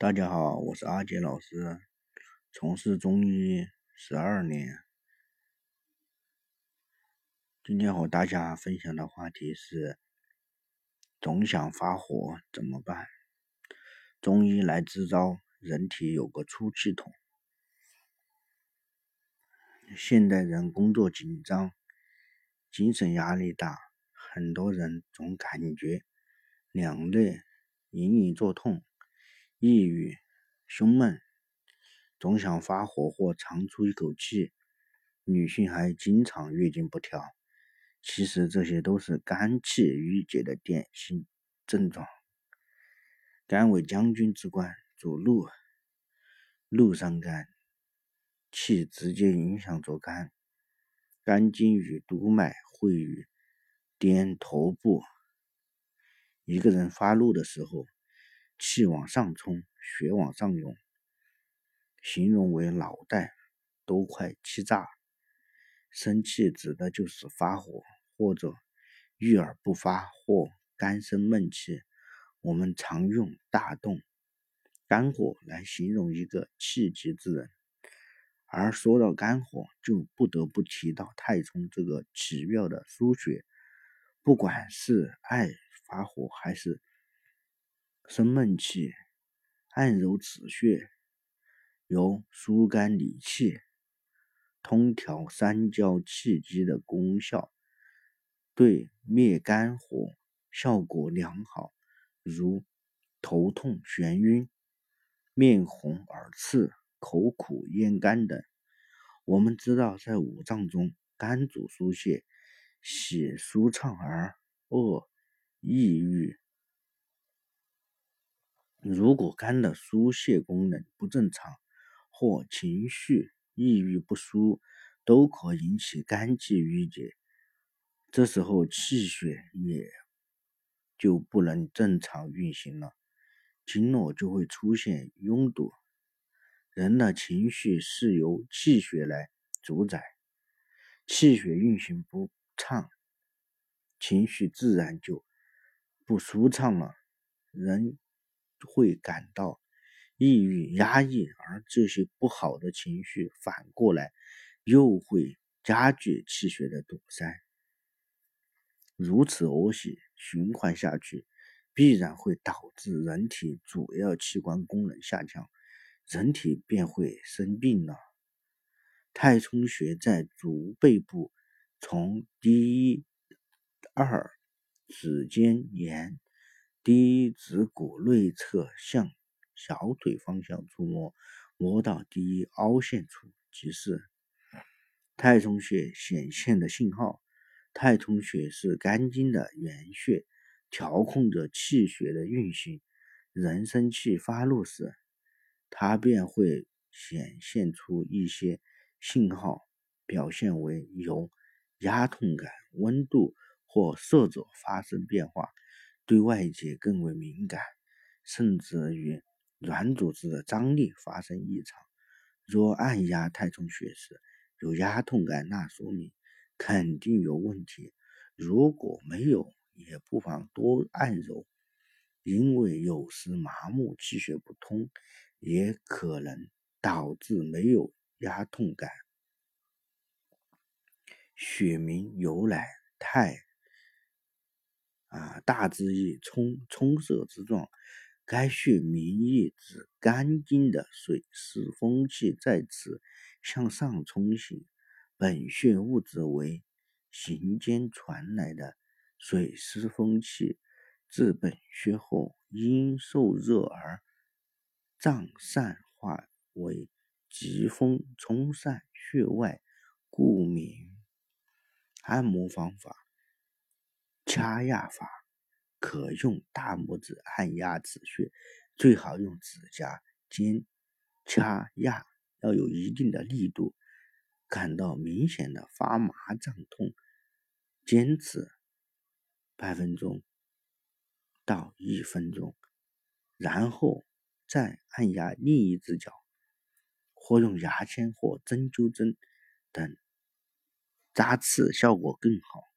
大家好，我是阿杰老师，从事中医十二年。今天和大家分享的话题是：总想发火怎么办？中医来支招，人体有个出气筒。现代人工作紧张，精神压力大，很多人总感觉两肋隐隐作痛。抑郁、胸闷，总想发火或长出一口气。女性还经常月经不调，其实这些都是肝气郁结的典型症状。肝为将军之官，主怒，怒伤肝，气直接影响着肝。肝经与督脉会与颠头部。一个人发怒的时候。气往上冲，血往上涌，形容为脑袋都快气炸。生气指的就是发火，或者郁而不发，或肝生闷气。我们常用大动、肝火来形容一个气急之人。而说到肝火，就不得不提到太冲这个奇妙的腧穴。不管是爱发火，还是生闷气，按揉此穴，有疏肝理气、通调三焦气机的功效，对灭肝火效果良好。如头痛、眩晕、面红耳赤、口苦咽干等。我们知道，在五脏中，肝主疏泄，喜舒畅而恶抑郁。如果肝的疏泄功能不正常，或情绪抑郁不舒，都可引起肝气郁结，这时候气血也就不能正常运行了，经络就会出现拥堵。人的情绪是由气血来主宰，气血运行不畅，情绪自然就不舒畅了，人。会感到抑郁、压抑，而这些不好的情绪反过来又会加剧气血的堵塞。如此恶性循环下去，必然会导致人体主要器官功能下降，人体便会生病了。太冲穴在足背部，从第一、二指尖沿。第一指骨内侧向小腿方向触摸，摸到第一凹陷处即是太冲穴显现的信号。太冲穴是肝经的原穴，调控着气血的运行。人生气发怒时，它便会显现出一些信号，表现为有压痛感、温度或色泽发生变化。对外界更为敏感，甚至与软组织的张力发生异常。若按压太冲穴时有压痛感，那说明肯定有问题；如果没有，也不妨多按揉，因为有时麻木、气血不通，也可能导致没有压痛感。穴名由来太。啊，大之意冲冲塞之状。该穴名意指肝经的水湿风气在此向上冲行。本穴物质为行间传来的水湿风气，至本穴后因受热而胀散化为疾风冲散穴外，故名。按摩方法。掐压法可用大拇指按压此穴，最好用指甲尖掐压，要有一定的力度。感到明显的发麻胀痛，坚持半分钟到一分钟，然后再按压另一只脚，或用牙签或针灸针等扎刺，效果更好。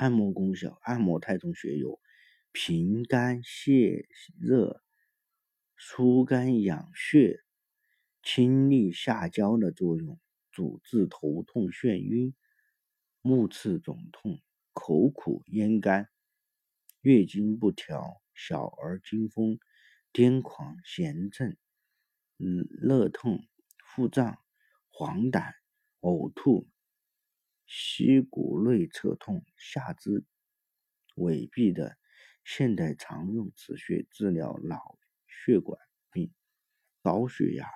按摩功效：按摩太冲穴有平肝泻热、疏肝养血、清利下焦的作用，主治头痛、眩晕、目赤肿痛、口苦咽干、月经不调、小儿惊风、癫狂、痫症、嗯热痛、腹胀、黄疸、呕吐。膝骨内侧痛、下肢痿痹的现代常用止血治疗脑血管病、高血压、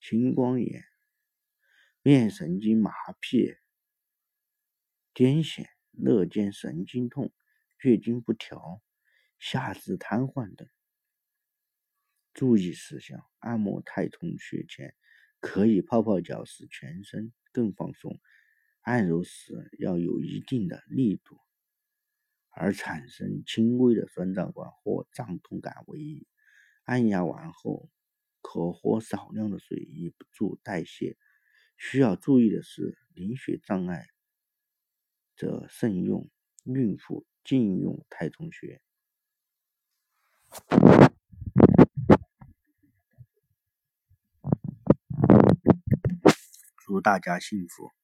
青光眼、面神经麻痹、癫痫、肋间神经痛、月经不调、下肢瘫痪等。注意事项：按摩太冲穴前，可以泡泡脚，使全身更放松。按揉时要有一定的力度，而产生轻微的酸胀感或胀痛感为宜。按压完后，可喝少量的水以助代谢。需要注意的是，凝血障碍者慎用，孕妇禁用太冲穴。祝大家幸福！